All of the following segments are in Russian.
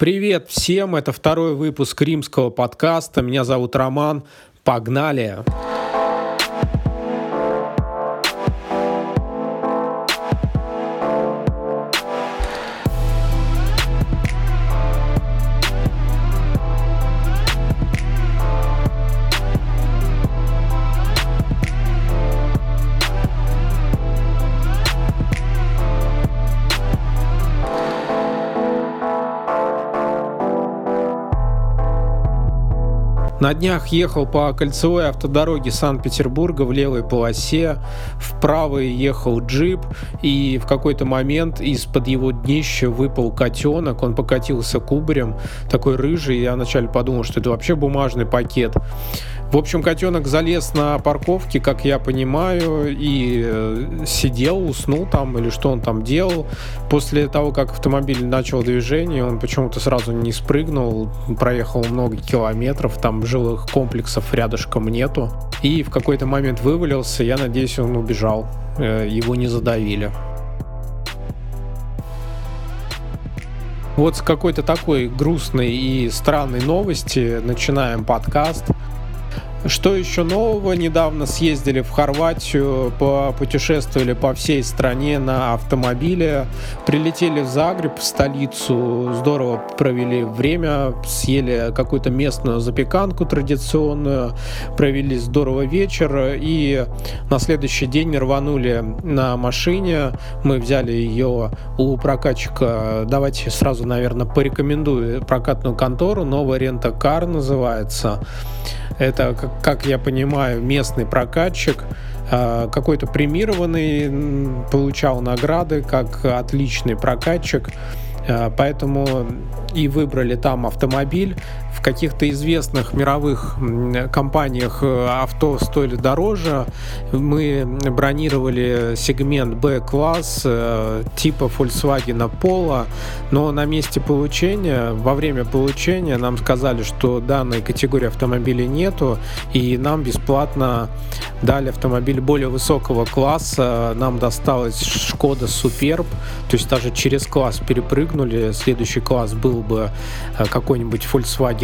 Привет всем, это второй выпуск римского подкаста. Меня зовут Роман. Погнали! Погнали! Днях ехал по кольцевой автодороге Санкт-Петербурга в левой полосе, в правой ехал джип, и в какой-то момент из-под его днища выпал котенок, он покатился кубарем, такой рыжий, я вначале подумал, что это вообще бумажный пакет. В общем, котенок залез на парковке, как я понимаю, и э, сидел, уснул там, или что он там делал. После того, как автомобиль начал движение, он почему-то сразу не спрыгнул, проехал много километров, там жилых комплексов рядышком нету. И в какой-то момент вывалился, я надеюсь, он убежал, э, его не задавили. Вот с какой-то такой грустной и странной новости начинаем подкаст. Что еще нового? Недавно съездили в Хорватию, путешествовали по всей стране на автомобиле, прилетели в Загреб, в столицу, здорово провели время, съели какую-то местную запеканку традиционную, провели здорово вечер и на следующий день рванули на машине. Мы взяли ее у прокатчика. Давайте сразу, наверное, порекомендую прокатную контору. Новая рента Кар называется. Это, как я понимаю, местный прокатчик, а, какой-то премированный, получал награды как отличный прокатчик. А, поэтому и выбрали там автомобиль. В каких-то известных мировых компаниях э, авто стоили дороже. Мы бронировали сегмент B-класс э, типа Volkswagen Polo, но на месте получения, во время получения нам сказали, что данной категории автомобилей нету, и нам бесплатно дали автомобиль более высокого класса. Нам досталась Шкода Superb, то есть даже через класс перепрыгнули. Следующий класс был был бы э, какой-нибудь Volkswagen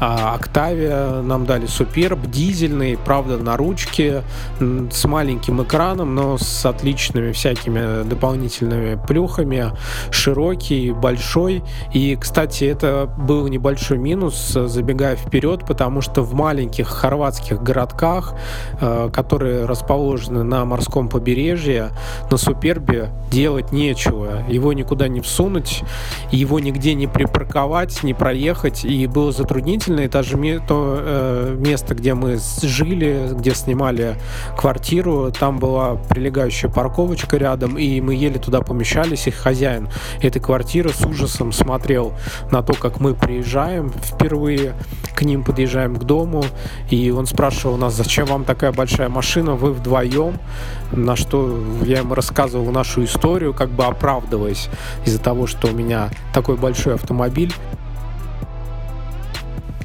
а, Octavia, нам дали Superb, дизельный, правда, на ручке, с маленьким экраном, но с отличными всякими дополнительными плюхами, широкий, большой. И, кстати, это был небольшой минус, забегая вперед, потому что в маленьких хорватских городках, э, которые расположены на морском побережье, на Супербе делать нечего. Его никуда не всунуть, его нигде не припарковать, не проехать, и было затруднительно. И даже то э, место, где мы жили, где снимали квартиру, там была прилегающая парковочка рядом, и мы еле туда помещались, и хозяин этой квартиры с ужасом смотрел на то, как мы приезжаем впервые, к ним подъезжаем к дому, и он спрашивал нас, зачем вам такая большая машина, вы вдвоем, на что я ему рассказывал нашу историю, как бы оправдываясь из-за того, что у меня такой большой автомобиль.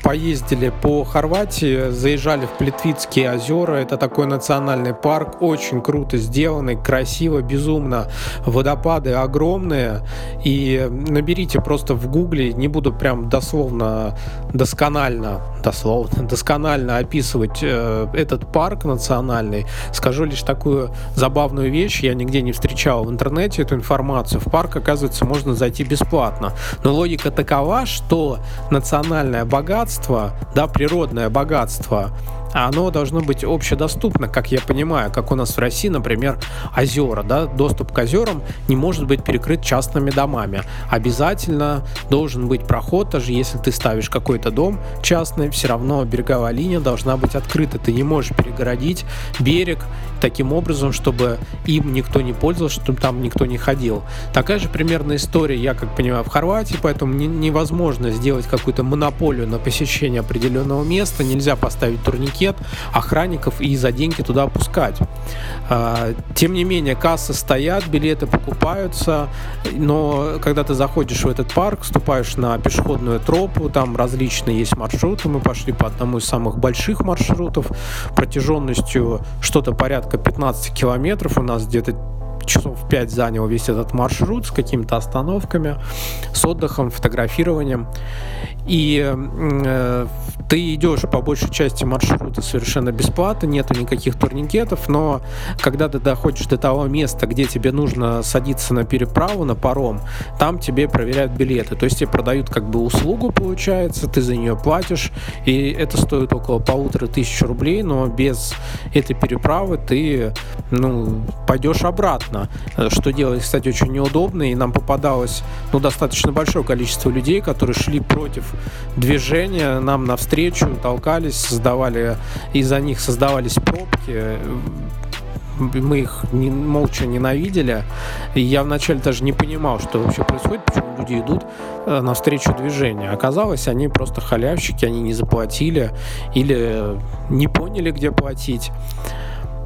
Поездили по Хорватии, заезжали в Плитвицкие озера. Это такой национальный парк, очень круто сделанный, красиво, безумно. Водопады огромные. И наберите просто в гугле, не буду прям дословно, досконально дословно, досконально описывать э, этот парк национальный. Скажу лишь такую забавную вещь, я нигде не встречал в интернете эту информацию. В парк, оказывается, можно зайти бесплатно. Но логика такова, что национальное богатство, да, природное богатство, а оно должно быть общедоступно, как я понимаю, как у нас в России, например, озера, да, доступ к озерам не может быть перекрыт частными домами. Обязательно должен быть проход, даже если ты ставишь какой-то дом частный, все равно береговая линия должна быть открыта. Ты не можешь перегородить берег таким образом, чтобы им никто не пользовался, чтобы там никто не ходил. Такая же примерная история, я как понимаю, в Хорватии, поэтому не, невозможно сделать какую-то монополию на посещение определенного места, нельзя поставить турники пакет охранников и за деньги туда опускать. А, тем не менее, кассы стоят, билеты покупаются, но когда ты заходишь в этот парк, вступаешь на пешеходную тропу, там различные есть маршруты, мы пошли по одному из самых больших маршрутов, протяженностью что-то порядка 15 километров, у нас где-то часов 5 занял весь этот маршрут с какими-то остановками, с отдыхом, фотографированием. И э, ты идешь по большей части маршрута совершенно бесплатно, нету никаких турникетов, но когда ты доходишь до того места, где тебе нужно садиться на переправу, на паром, там тебе проверяют билеты. То есть тебе продают как бы услугу, получается, ты за нее платишь, и это стоит около полутора тысяч рублей, но без этой переправы ты ну, пойдешь обратно. Что делать, кстати, очень неудобно, и нам попадалось ну, достаточно большое количество людей, которые шли против движения нам навстречу, толкались, создавали, из-за них создавались пробки, мы их не, молча ненавидели. И я вначале даже не понимал, что вообще происходит, почему люди идут э, навстречу движения. Оказалось, они просто халявщики, они не заплатили или не поняли, где платить.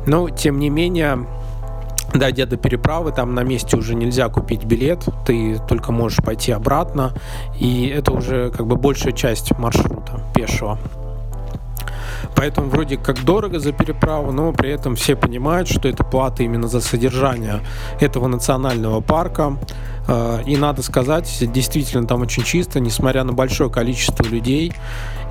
Но, тем не менее, Дойдя до переправы, там на месте уже нельзя купить билет, ты только можешь пойти обратно, и это уже как бы большая часть маршрута пешего. Поэтому вроде как дорого за переправу, но при этом все понимают, что это плата именно за содержание этого национального парка. Э, и надо сказать, действительно там очень чисто, несмотря на большое количество людей.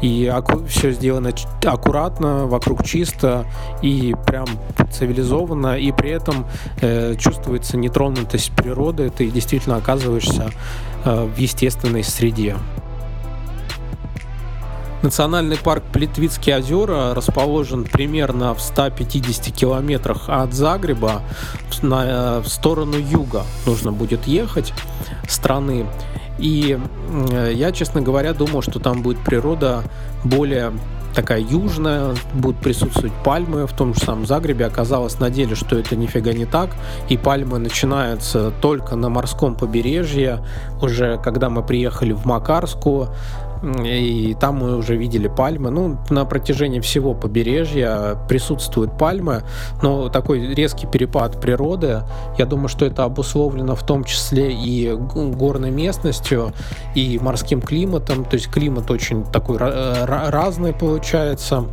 И все сделано аккуратно, вокруг чисто и прям цивилизованно. И при этом э, чувствуется нетронутость природы. Ты действительно оказываешься э, в естественной среде. Национальный парк Плитвицкие озера расположен примерно в 150 километрах от Загреба на, э, в сторону юга. Нужно будет ехать страны. И я, честно говоря, думал, что там будет природа более такая южная, будут присутствовать пальмы в том же самом Загребе. Оказалось на деле, что это нифига не так, и пальмы начинаются только на морском побережье. Уже когда мы приехали в Макарску, и там мы уже видели пальмы. Ну, на протяжении всего побережья присутствуют пальмы, но такой резкий перепад природы, я думаю, что это обусловлено в том числе и горной местностью, и морским климатом, то есть климат очень такой разный получается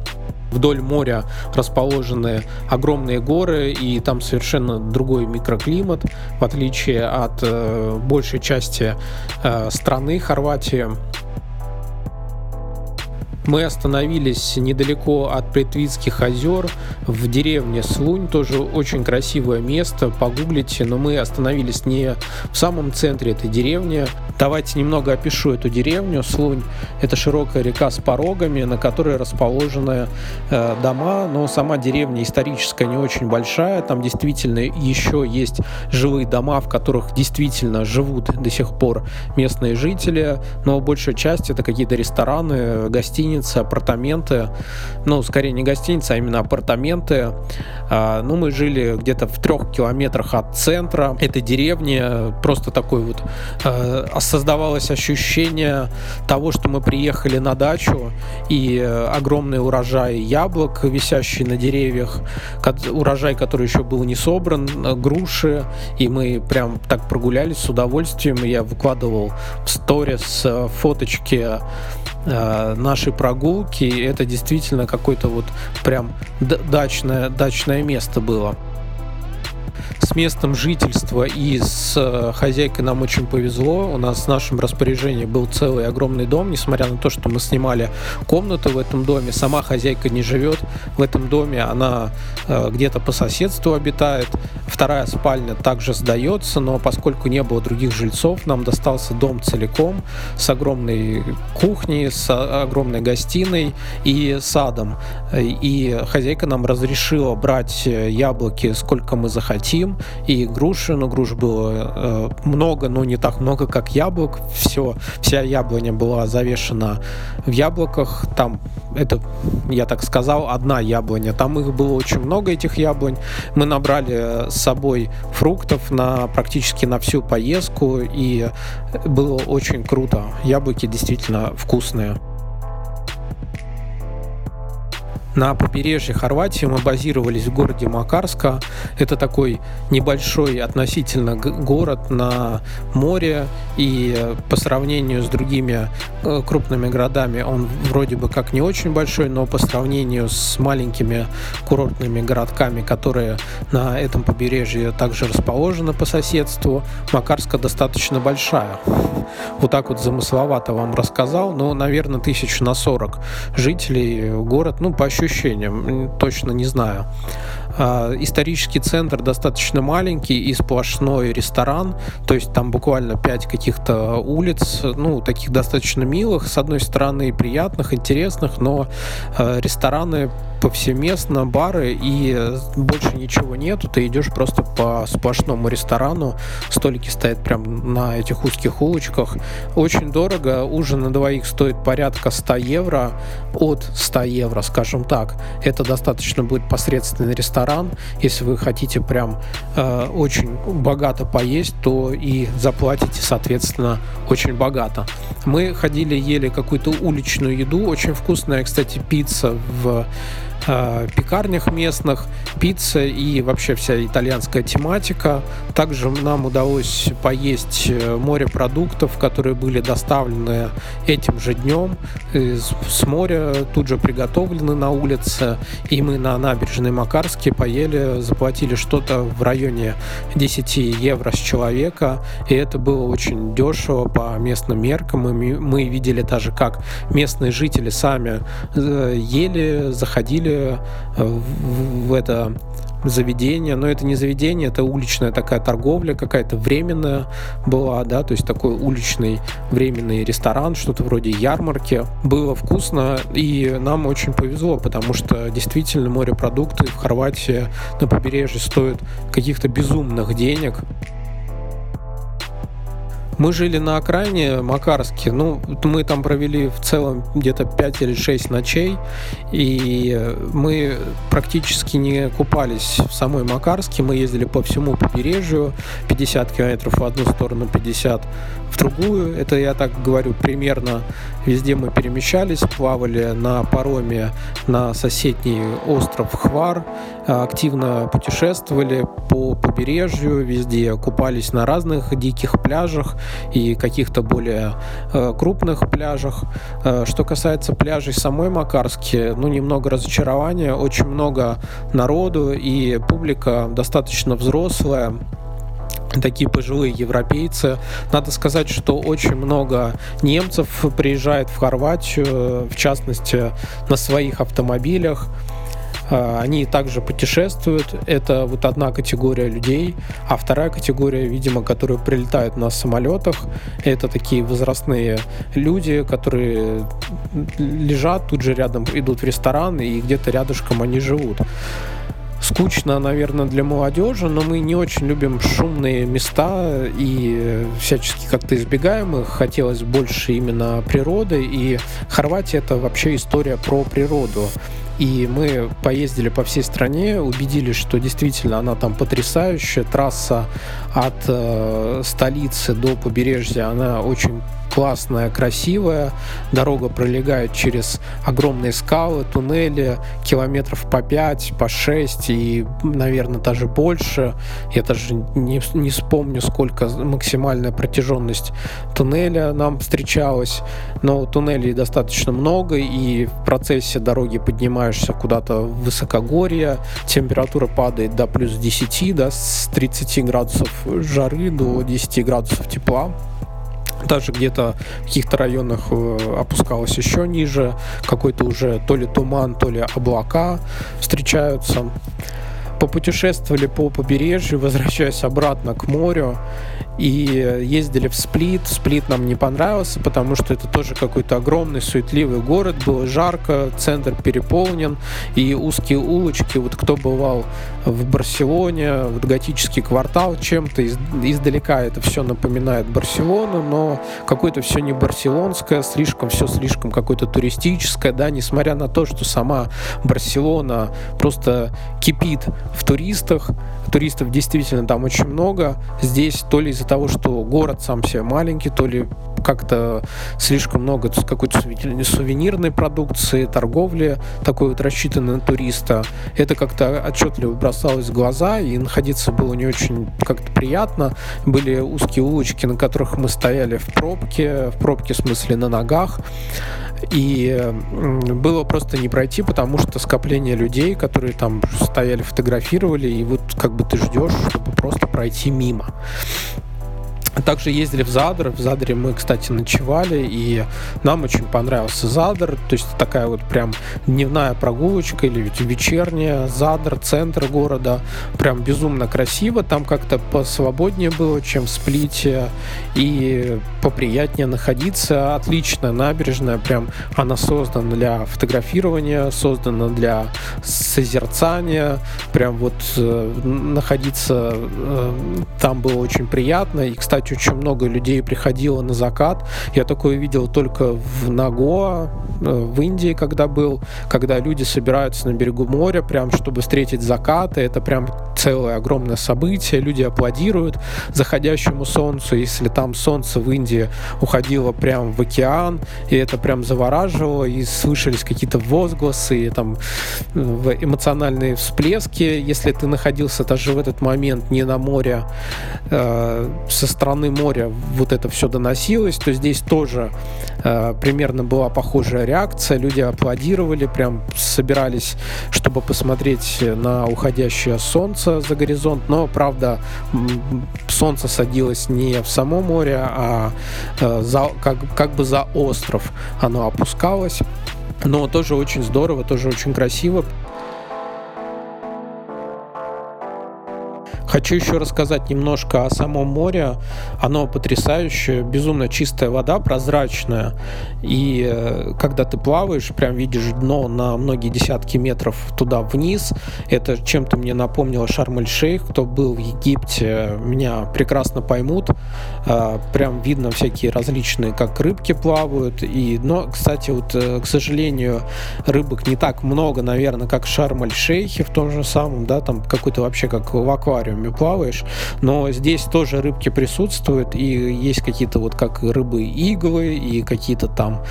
вдоль моря расположены огромные горы, и там совершенно другой микроклимат, в отличие от э, большей части э, страны Хорватии. Мы остановились недалеко от Плетвицких озер, в деревне Слунь, тоже очень красивое место, погуглите, но мы остановились не в самом центре этой деревни. Давайте немного опишу эту деревню. Слунь – это широкая река с порогами, на которой расположены э, дома, но сама деревня историческая не очень большая, там действительно еще есть жилые дома, в которых действительно живут до сих пор местные жители, но большая часть это какие-то рестораны, гостиницы, гостиницы, апартаменты. Ну, скорее не гостиница, а именно апартаменты. А, ну, мы жили где-то в трех километрах от центра этой деревни. Просто такое вот создавалось ощущение того, что мы приехали на дачу и огромный урожай яблок, висящий на деревьях, урожай, который еще был не собран, груши, и мы прям так прогулялись с удовольствием. Я выкладывал в сторис фоточки Э, нашей прогулки. Это действительно какое-то вот прям дачное, дачное место было с местом жительства и с э, хозяйкой нам очень повезло. У нас в нашем распоряжении был целый огромный дом, несмотря на то, что мы снимали комнату в этом доме. Сама хозяйка не живет в этом доме, она э, где-то по соседству обитает. Вторая спальня также сдается, но поскольку не было других жильцов, нам достался дом целиком с огромной кухней, с огромной гостиной и садом. И хозяйка нам разрешила брать яблоки сколько мы захотим, и груши, но груш было э, много, но не так много, как яблок. Все, вся яблоня была завешена в яблоках. Там, это, я так сказал, одна яблоня. Там их было очень много, этих яблонь. Мы набрали с собой фруктов на практически на всю поездку, и было очень круто. Яблоки действительно вкусные. На побережье Хорватии мы базировались в городе Макарска. Это такой небольшой относительно город на море, и по сравнению с другими э, крупными городами он вроде бы как не очень большой, но по сравнению с маленькими курортными городками, которые на этом побережье также расположены по соседству, Макарска достаточно большая. Вот так вот замысловато вам рассказал, но, наверное, тысяч на 40 жителей город, ну, по точно не знаю. А, исторический центр достаточно маленький и сплошной ресторан, то есть там буквально пять каких-то улиц, ну, таких достаточно милых, с одной стороны, приятных, интересных, но а, рестораны повсеместно, бары, и больше ничего нету, ты идешь просто по сплошному ресторану, столики стоят прям на этих узких улочках, очень дорого, ужин на двоих стоит порядка 100 евро, от 100 евро, скажем так, это достаточно будет посредственный ресторан, если вы хотите прям э, очень богато поесть, то и заплатите, соответственно, очень богато. Мы ходили, ели какую-то уличную еду, очень вкусная, кстати, пицца в э, пекарнях местных, пицца и вообще вся итальянская тематика. Также нам удалось поесть э, морепродуктов, которые были доставлены этим же днем с моря, тут же приготовлены на улице. И мы на набережной Макарске поели, заплатили что-то в районе 10 евро с человека. И это было очень дешево по местным меркам. Мы, мы видели даже, как местные жители сами э, ели, заходили Э, в, это заведение, но это не заведение, это уличная такая торговля, какая-то временная была, да, то есть такой уличный временный ресторан, что-то вроде ярмарки. Было вкусно, и нам очень повезло, потому что действительно морепродукты в Хорватии на побережье стоят каких-то безумных денег. Мы жили на окраине Макарске, ну, мы там провели в целом где-то 5 или 6 ночей, и мы практически не купались в самой Макарске, мы ездили по всему побережью, 50 километров в одну сторону, 50 в другую, это я так говорю примерно, везде мы перемещались, плавали на пароме на соседний остров Хвар, активно путешествовали по побережью, везде купались на разных диких пляжах, и каких-то более э, крупных пляжах. Э, что касается пляжей самой Макарски, ну, немного разочарования, очень много народу, и публика достаточно взрослая, такие пожилые европейцы. Надо сказать, что очень много немцев приезжает в Хорватию, в частности, на своих автомобилях. А, они также путешествуют. Это вот одна категория людей. А вторая категория, видимо, которые прилетают на самолетах, это такие возрастные люди, которые лежат тут же рядом, идут в ресторан, и где-то рядышком они живут скучно, наверное, для молодежи, но мы не очень любим шумные места и всячески как-то избегаем их. Хотелось больше именно природы, и Хорватия это вообще история про природу. И мы поездили по всей стране, убедились, что действительно она там потрясающая. Трасса от э, столицы до побережья, она очень классная, красивая. Дорога пролегает через огромные скалы, туннели, километров по 5, по 6 и, наверное, даже больше. Я даже не, не вспомню, сколько максимальная протяженность туннеля нам встречалась. Но туннелей достаточно много, и в процессе дороги поднимаешься куда-то в высокогорье, температура падает до плюс 10, да, с 30 градусов жары до 10 градусов тепла даже где-то в каких-то районах э, опускалось еще ниже, какой-то уже то ли туман, то ли облака встречаются. Попутешествовали по побережью, возвращаясь обратно к морю, и ездили в Сплит. Сплит нам не понравился, потому что это тоже какой-то огромный суетливый город, было жарко, центр переполнен, и узкие улочки, вот кто бывал в Барселоне, вот готический квартал чем-то из, издалека это все напоминает Барселону, но какое-то все не барселонское, слишком все слишком какое-то туристическое, да, несмотря на то, что сама Барселона просто кипит в туристах, туристов действительно там очень много. Здесь то ли из-за того, что город сам себе маленький, то ли как-то слишком много какой-то сувенирной продукции, торговли такой вот рассчитанной на туриста. Это как-то отчетливо бросалось в глаза, и находиться было не очень как-то приятно. Были узкие улочки, на которых мы стояли в пробке, в пробке в смысле на ногах. И было просто не пройти, потому что скопление людей, которые там стояли, фотографировали, и вот как бы ты ждешь, чтобы просто пройти мимо. Также ездили в Задр. В Задре мы, кстати, ночевали, и нам очень понравился Задр. То есть такая вот прям дневная прогулочка или вечерняя. Задр, центр города. Прям безумно красиво. Там как-то посвободнее было, чем в Сплите. И поприятнее находиться. Отличная набережная. Прям она создана для фотографирования, создана для созерцания. Прям вот э, находиться э, там было очень приятно. И, кстати, кстати, очень много людей приходило на закат. Я такое видел только в Наго, э, в Индии, когда был, когда люди собираются на берегу моря, прям чтобы встретить закаты. Это прям целое огромное событие. Люди аплодируют заходящему солнцу. Если там солнце в Индии уходило прям в океан, и это прям завораживало, и слышались какие-то возгласы, и там э, эмоциональные всплески. Если ты находился даже в этот момент не на море, э, со стороны стороны моря вот это все доносилось, то здесь тоже э, примерно была похожая реакция. Люди аплодировали, прям собирались, чтобы посмотреть на уходящее солнце за горизонт. Но, правда, солнце садилось не в само море, а э, за, как, как бы за остров оно опускалось. Но тоже очень здорово, тоже очень красиво. Хочу еще рассказать немножко о самом море. Оно потрясающее, безумно чистая вода, прозрачная. И э, когда ты плаваешь, прям видишь дно на многие десятки метров туда вниз. Это чем-то мне напомнило Шарм-эль-Шейх. Кто был в Египте, меня прекрасно поймут. Э, прям видно всякие различные, как рыбки плавают. И, но, кстати, вот, э, к сожалению, рыбок не так много, наверное, как в Шарм-эль-Шейхе в том же самом, да, там какой-то вообще как в аквариуме аквариуме плаваешь, но здесь тоже рыбки присутствуют, и есть какие-то вот как рыбы-иглы, и какие-то там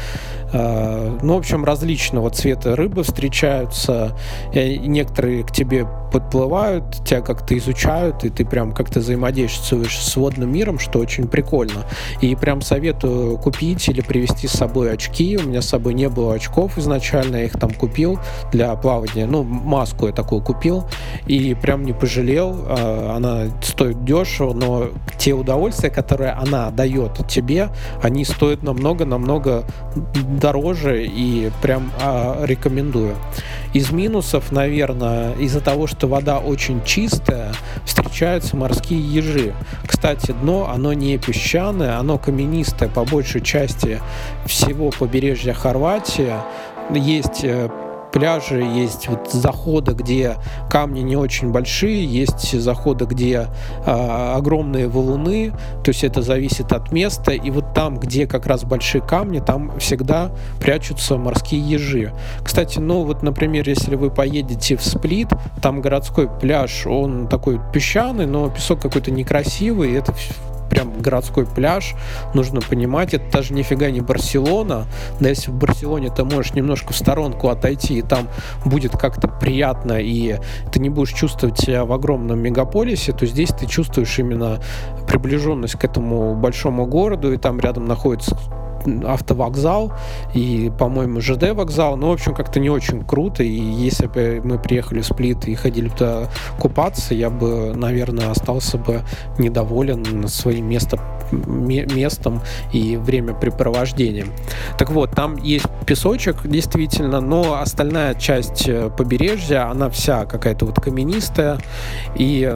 Э, ну, в общем, различного цвета рыбы встречаются. И некоторые к тебе подплывают, тебя как-то изучают, и ты прям как-то взаимодействуешь с водным миром, что очень прикольно. И прям советую купить или привезти с собой очки. У меня с собой не было очков изначально, я их там купил для плавания. Ну, маску я такую купил, и прям не пожалел. Она стоит дешево, но те удовольствия, которые она дает тебе, они стоят намного-намного дороже и прям а, рекомендую. Из минусов, наверное, из-за того, что вода очень чистая, встречаются морские ежи. Кстати, дно, оно не песчаное, оно каменистое по большей части всего побережья Хорватии. Есть э, пляжи, есть вот заходы, где камни не очень большие, есть заходы, где э, огромные валуны, то есть это зависит от места, и вот там, где как раз большие камни, там всегда прячутся морские ежи. Кстати, ну вот, например, если вы поедете в Сплит, там городской пляж, он такой песчаный, но песок какой-то некрасивый, это прям городской пляж, нужно понимать, это даже нифига не Барселона, да если в Барселоне ты можешь немножко в сторонку отойти, и там будет как-то приятно, и ты не будешь чувствовать себя в огромном мегаполисе, то здесь ты чувствуешь именно приближенность к этому большому городу, и там рядом находится автовокзал и, по-моему, ЖД вокзал. Ну, в общем, как-то не очень круто. И если бы мы приехали в Сплит и ходили туда купаться, я бы, наверное, остался бы недоволен своим местом местом и времяпрепровождением. Так вот, там есть песочек, действительно, но остальная часть э, побережья, она вся какая-то вот каменистая. И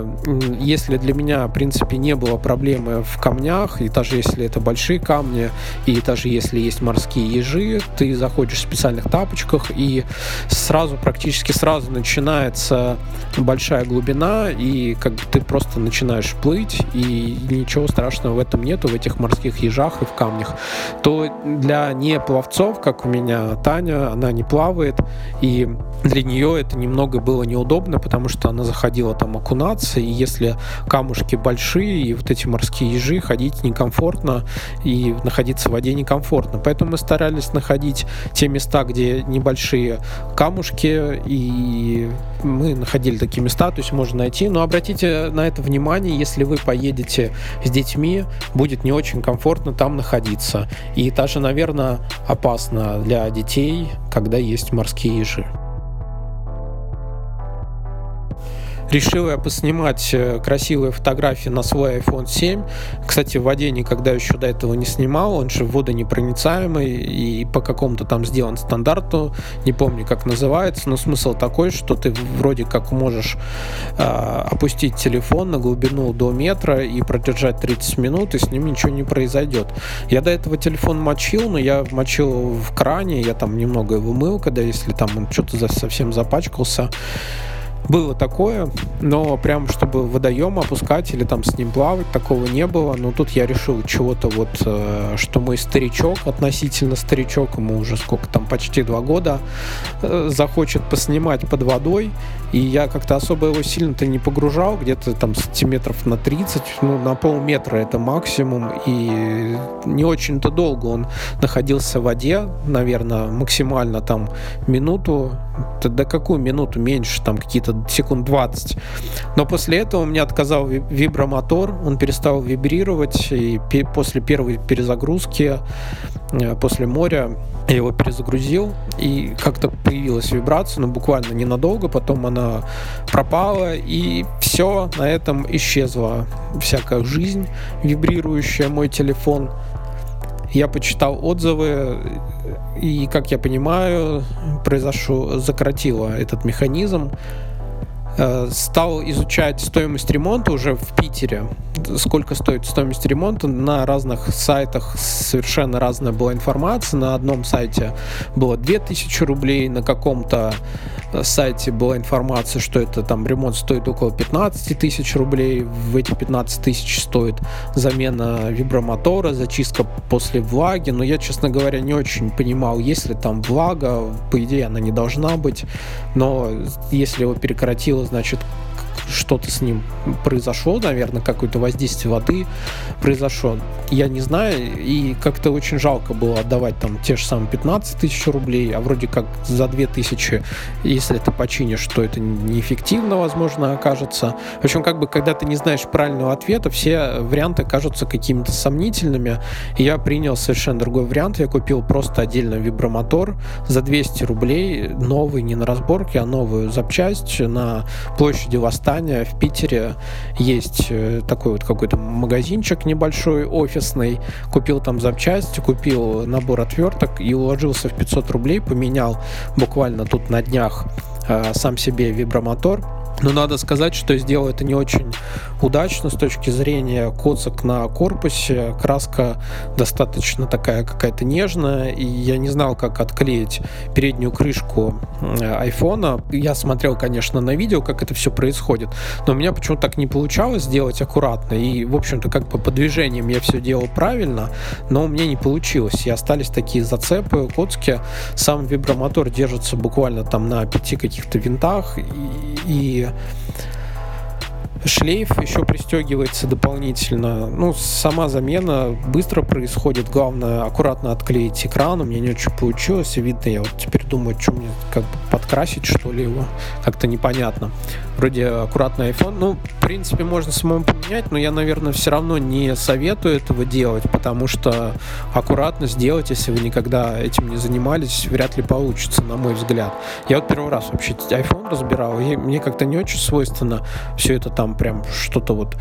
если для меня, в принципе, не было проблемы в камнях, и даже если это большие камни, и даже даже если есть морские ежи, ты заходишь в специальных тапочках, и сразу, практически сразу начинается большая глубина, и как бы ты просто начинаешь плыть, и ничего страшного в этом нету, в этих морских ежах и в камнях. То для не пловцов, как у меня Таня, она не плавает, и для нее это немного было неудобно, потому что она заходила там окунаться, и если камушки большие, и вот эти морские ежи, ходить некомфортно, и находиться в воде некомфортно. Поэтому мы старались находить те места, где небольшие камушки, и мы находили такие места, то есть можно найти. Но обратите на это внимание, если вы поедете с детьми, будет не очень комфортно там находиться. И даже, наверное, опасно для детей, когда есть морские ежи. Решил я поснимать э, красивые фотографии на свой iPhone 7. Кстати, в воде никогда еще до этого не снимал, он же водонепроницаемый и по какому-то там сделан стандарту, не помню, как называется, но смысл такой, что ты вроде как можешь э, опустить телефон на глубину до метра и продержать 30 минут, и с ним ничего не произойдет. Я до этого телефон мочил, но я мочил в кране, я там немного его мыл, когда если там он что-то совсем запачкался. Было такое, но прям чтобы водоем опускать или там с ним плавать, такого не было. Но тут я решил чего-то вот, э, что мой старичок, относительно старичок, ему уже сколько там, почти два года, э, захочет поснимать под водой. И я как-то особо его сильно-то не погружал, где-то там сантиметров на 30, ну, на полметра это максимум. И не очень-то долго он находился в воде, наверное, максимально там минуту, да какую минуту меньше, там какие-то секунд 20. Но после этого у меня отказал вибромотор, он перестал вибрировать, и после первой перезагрузки, э, после моря, я его перезагрузил, и как-то появилась вибрация, но буквально ненадолго, потом она пропала, и все, на этом исчезла всякая жизнь вибрирующая, мой телефон. Я почитал отзывы, и, как я понимаю, произошло, закоротило этот механизм. Э, стал изучать стоимость ремонта уже в Питере. Сколько стоит стоимость ремонта. На разных сайтах совершенно разная была информация. На одном сайте было 2000 рублей, на каком-то сайте была информация, что это там ремонт стоит около 15 тысяч рублей. В эти 15 тысяч стоит замена вибромотора, зачистка после влаги. Но я, честно говоря, не очень понимал, есть ли там влага. По идее, она не должна быть. Но если его перекоротило, значит, что-то с ним произошло, наверное, какое-то воздействие воды произошло. Я не знаю, и как-то очень жалко было отдавать там те же самые 15 тысяч рублей, а вроде как за 2 тысячи, если ты починишь, то это неэффективно, возможно, окажется. В общем, как бы, когда ты не знаешь правильного ответа, все варианты кажутся какими-то сомнительными, я принял совершенно другой вариант. Я купил просто отдельно вибромотор за 200 рублей, новый, не на разборке, а новую запчасть на площади Восстания здания в Питере есть э, такой вот какой-то магазинчик небольшой, офисный. Купил там запчасти, купил набор отверток и уложился в 500 рублей, поменял буквально тут на днях э, сам себе вибромотор но надо сказать, что сделал это не очень удачно с точки зрения коцок на корпусе. Краска достаточно такая какая-то нежная, и я не знал, как отклеить переднюю крышку айфона. Я смотрел, конечно, на видео, как это все происходит, но у меня почему-то так не получалось сделать аккуратно. И, в общем-то, как бы по движениям я все делал правильно, но у меня не получилось. И остались такие зацепы, коцки. Сам вибромотор держится буквально там на пяти каких-то винтах, и, шлейф еще пристегивается дополнительно. Ну, сама замена быстро происходит. Главное, аккуратно отклеить экран. У меня не очень получилось. Видно, я вот теперь думаю, что мне как бы подкрасить, что ли, его. Как-то непонятно. Вроде аккуратный iPhone. Ну, в принципе, можно самому поменять, но я, наверное, все равно не советую этого делать, потому что аккуратно сделать, если вы никогда этим не занимались, вряд ли получится, на мой взгляд. Я вот первый раз вообще iPhone разбирал, и мне как-то не очень свойственно все это там прям что-то вот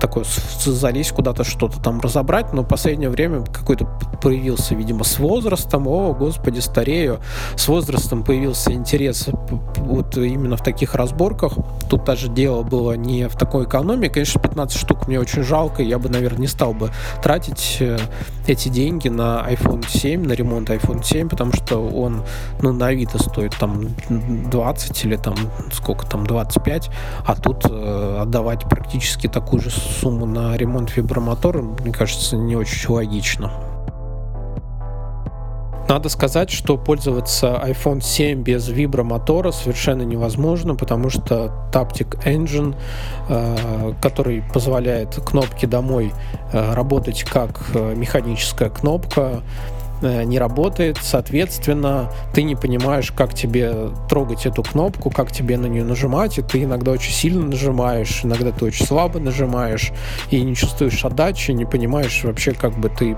такое залезть куда-то, что-то там разобрать, но в последнее время какой-то появился, видимо, с возрастом, о, господи, старею, с возрастом появился интерес интерес вот именно в таких разборках. Тут даже дело было не в такой экономии. Конечно, 15 штук мне очень жалко. Я бы, наверное, не стал бы тратить э, эти деньги на iPhone 7, на ремонт iPhone 7, потому что он, ну, на Авито стоит там 20 или там сколько там, 25, а тут э, отдавать практически такую же сумму на ремонт вибромотора, мне кажется, не очень логично. Надо сказать, что пользоваться iPhone 7 без вибромотора совершенно невозможно, потому что Taptic Engine, э, который позволяет кнопке домой э, работать как э, механическая кнопка, не работает, соответственно, ты не понимаешь, как тебе трогать эту кнопку, как тебе на нее нажимать, и ты иногда очень сильно нажимаешь, иногда ты очень слабо нажимаешь, и не чувствуешь отдачи, не понимаешь вообще, как бы ты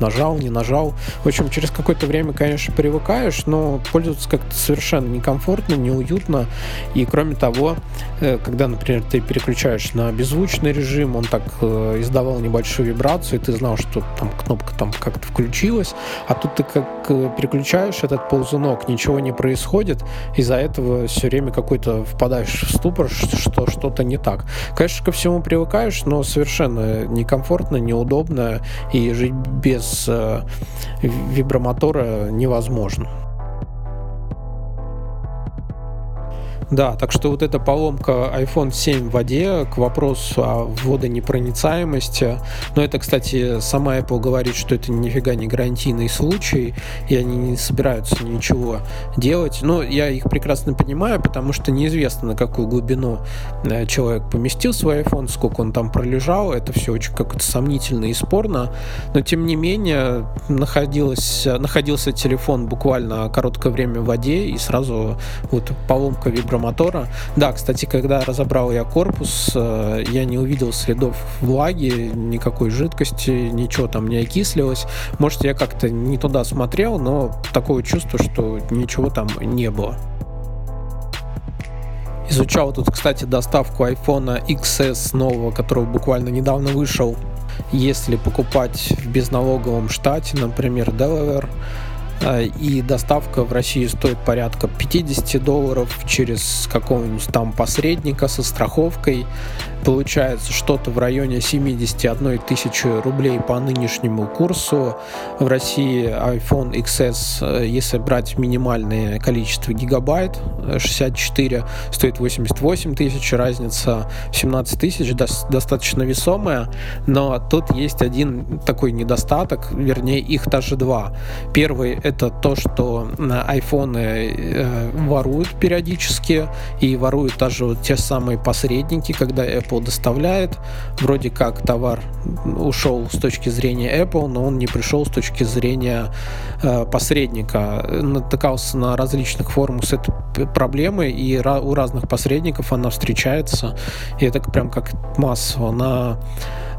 нажал, не нажал. В общем, через какое-то время, конечно, привыкаешь, но пользоваться как-то совершенно некомфортно, неуютно, и кроме того, э, когда, например, ты переключаешь на беззвучный режим, он так э, издавал небольшую вибрацию, и ты знал, что там кнопка там как-то включилась, а тут ты как э, переключаешь этот ползунок, ничего не происходит, из-за этого все время какой-то впадаешь в ступор, что что-то не так. Конечно, ко всему привыкаешь, но совершенно некомфортно, неудобно, и жить без э, вибромотора невозможно. Да, так что вот эта поломка iPhone 7 в воде к вопросу о водонепроницаемости. Но это, кстати, сама Apple говорит, что это нифига не гарантийный случай, и они не собираются ничего делать. Но я их прекрасно понимаю, потому что неизвестно, на какую глубину э, человек поместил свой iPhone, сколько он там пролежал. Это все очень как-то сомнительно и спорно. Но, тем не менее, находился телефон буквально короткое время в воде, и сразу вот поломка вибрации мотора. Да, кстати, когда разобрал я корпус, э, я не увидел следов влаги, никакой жидкости, ничего там не окислилось. Может, я как-то не туда смотрел, но такое чувство, что ничего там не было. Изучал тут, кстати, доставку iPhone XS нового, который буквально недавно вышел. Если покупать в безналоговом штате, например, Delaware, и доставка в России стоит порядка 50 долларов через какого-нибудь там посредника со страховкой получается что-то в районе 71 тысячи рублей по нынешнему курсу. В России iPhone XS, э, если брать минимальное количество гигабайт, 64, стоит 88 тысяч, разница 17 тысяч, достаточно весомая, но тут есть один такой недостаток, вернее их даже два. Первый это то, что айфоны э, воруют периодически и воруют даже те самые посредники, когда Apple доставляет. Вроде как товар ушел с точки зрения Apple, но он не пришел с точки зрения э, посредника. Натыкался на различных форумах с этой проблемой, и у разных посредников она встречается. И это прям как массово. На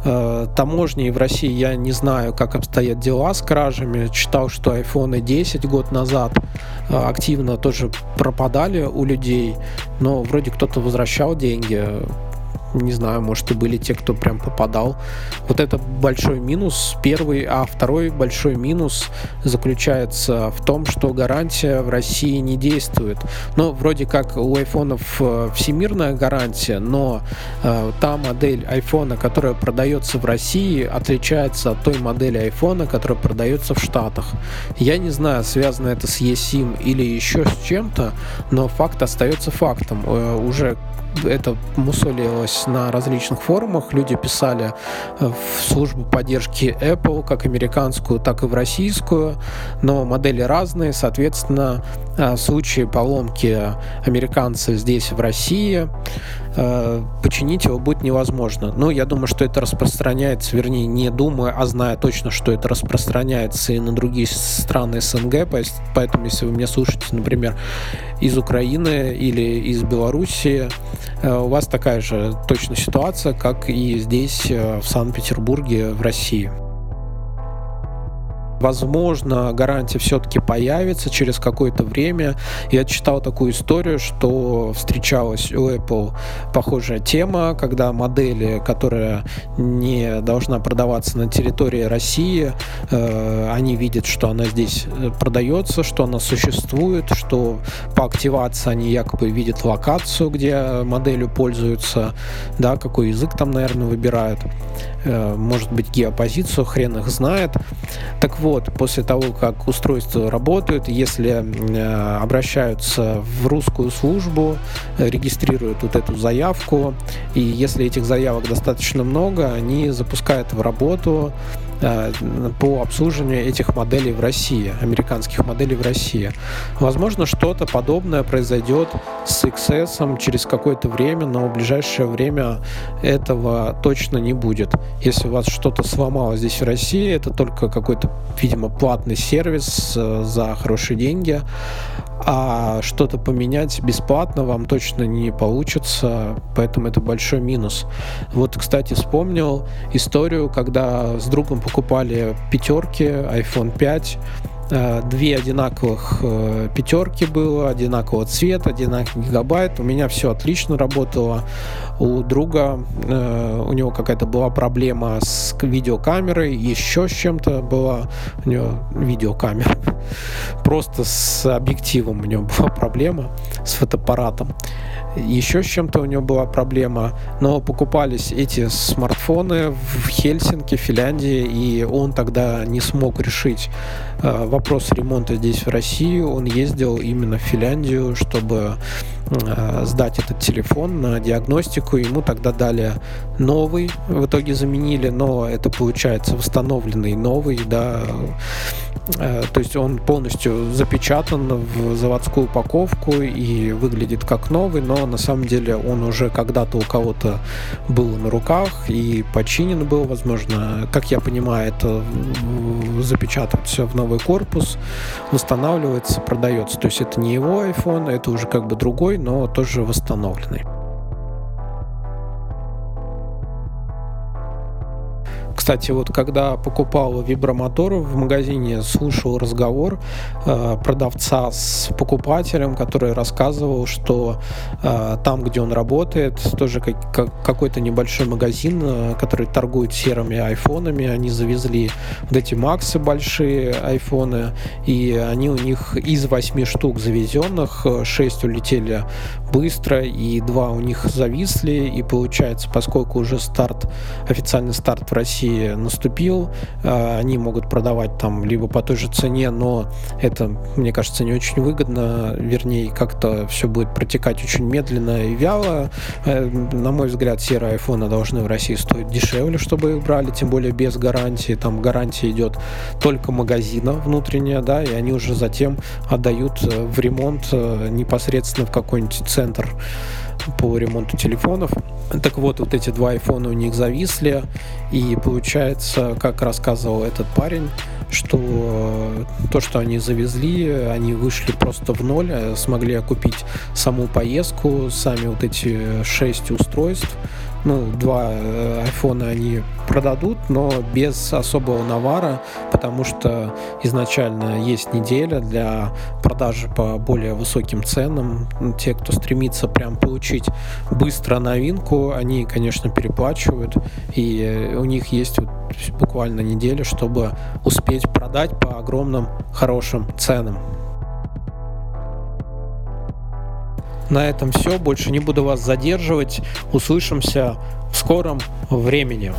э, таможне в России я не знаю, как обстоят дела с кражами. Читал, что iPhone 10 год назад э, активно тоже пропадали у людей, но вроде кто-то возвращал деньги не знаю, может и были те, кто прям попадал. Вот это большой минус, первый, а второй большой минус заключается в том, что гарантия в России не действует. Но вроде как у айфонов э, всемирная гарантия, но э, та модель айфона, которая продается в России, отличается от той модели айфона, которая продается в Штатах. Я не знаю, связано это с eSIM или еще с чем-то, но факт остается фактом. Э, уже это мусолилось на различных форумах. Люди писали э, в службу поддержки Apple, как американскую, так и в российскую, но модели разные, соответственно, э, случаи поломки американца здесь, в России, э, починить его будет невозможно. Но я думаю, что это распространяется, вернее, не думая, а зная точно, что это распространяется и на другие страны СНГ, поэтому, если вы меня слушаете, например, из Украины или из Белоруссии, Э, у вас такая же точно ситуация, как и здесь, э, в Санкт-Петербурге, в России. Возможно, гарантия все-таки появится через какое-то время. Я читал такую историю, что встречалась у Apple похожая тема, когда модели, которая не должна продаваться на территории России, э, они видят, что она здесь э, продается, что она существует, что по активации они якобы видят локацию, где моделью пользуются, да, какой язык там, наверное, выбирают. Э, может быть, геопозицию, хрен их знает. Так вот, после того, как устройства работают, если э, обращаются в русскую службу, регистрируют вот эту заявку, и если этих заявок достаточно много, они запускают в работу по обслуживанию этих моделей в России, американских моделей в России. Возможно, что-то подобное произойдет с XS через какое-то время, но в ближайшее время этого точно не будет. Если у вас что-то сломалось здесь в России, это только какой-то, видимо, платный сервис э, за хорошие деньги, а что-то поменять бесплатно вам точно не получится, поэтому это большой минус. Вот, кстати, вспомнил историю, когда с другом покупали пятерки, iPhone 5, Э, две одинаковых э, пятерки было, одинакового цвета, одинаковый гигабайт. У меня все отлично работало. У друга, э, у него какая-то была проблема с видеокамерой, еще с чем-то была у него видеокамера. Просто с объективом у него была проблема, с фотоаппаратом еще с чем-то у него была проблема, но покупались эти смартфоны в Хельсинки, Финляндии, и он тогда не смог решить э, вопрос ремонта здесь в России. Он ездил именно в Финляндию, чтобы э, сдать этот телефон на диагностику. Ему тогда дали новый, в итоге заменили, но это получается восстановленный новый, да, то есть он полностью запечатан в заводскую упаковку и выглядит как новый, но на самом деле он уже когда-то у кого-то был на руках и починен был, возможно, как я понимаю, это запечатывают все в новый корпус, восстанавливается, продается. То есть это не его iPhone, это уже как бы другой, но тоже восстановленный. Кстати, вот когда покупал вибромотор в магазине, слушал разговор э, продавца с покупателем, который рассказывал, что э, там, где он работает, тоже как, как, какой-то небольшой магазин, э, который торгует серыми айфонами, они завезли вот эти максы большие айфоны, и они у них из восьми штук завезенных, шесть улетели быстро, и два у них зависли, и получается, поскольку уже старт, официальный старт в России наступил, а, они могут продавать там либо по той же цене, но это, мне кажется, не очень выгодно, вернее, как-то все будет протекать очень медленно и вяло. Э, на мой взгляд, серые айфоны должны в России стоить дешевле, чтобы их брали, тем более без гарантии. Там гарантия идет только магазина внутренняя, да, и они уже затем отдают э, в ремонт э, непосредственно в какой-нибудь центр по ремонту телефонов. Так вот, вот эти два айфона у них зависли, и получается, как рассказывал этот парень, что э, то, что они завезли, они вышли просто в ноль, э, смогли окупить саму поездку, сами вот эти шесть устройств, ну, два э, айфона они продадут, но без особого навара, потому что изначально есть неделя для продажи по более высоким ценам. Те, кто стремится прям получить быстро новинку, они, конечно, переплачивают, и у них есть вот буквально неделя, чтобы успеть продать по огромным хорошим ценам. На этом все. Больше не буду вас задерживать. Услышимся в скором времени.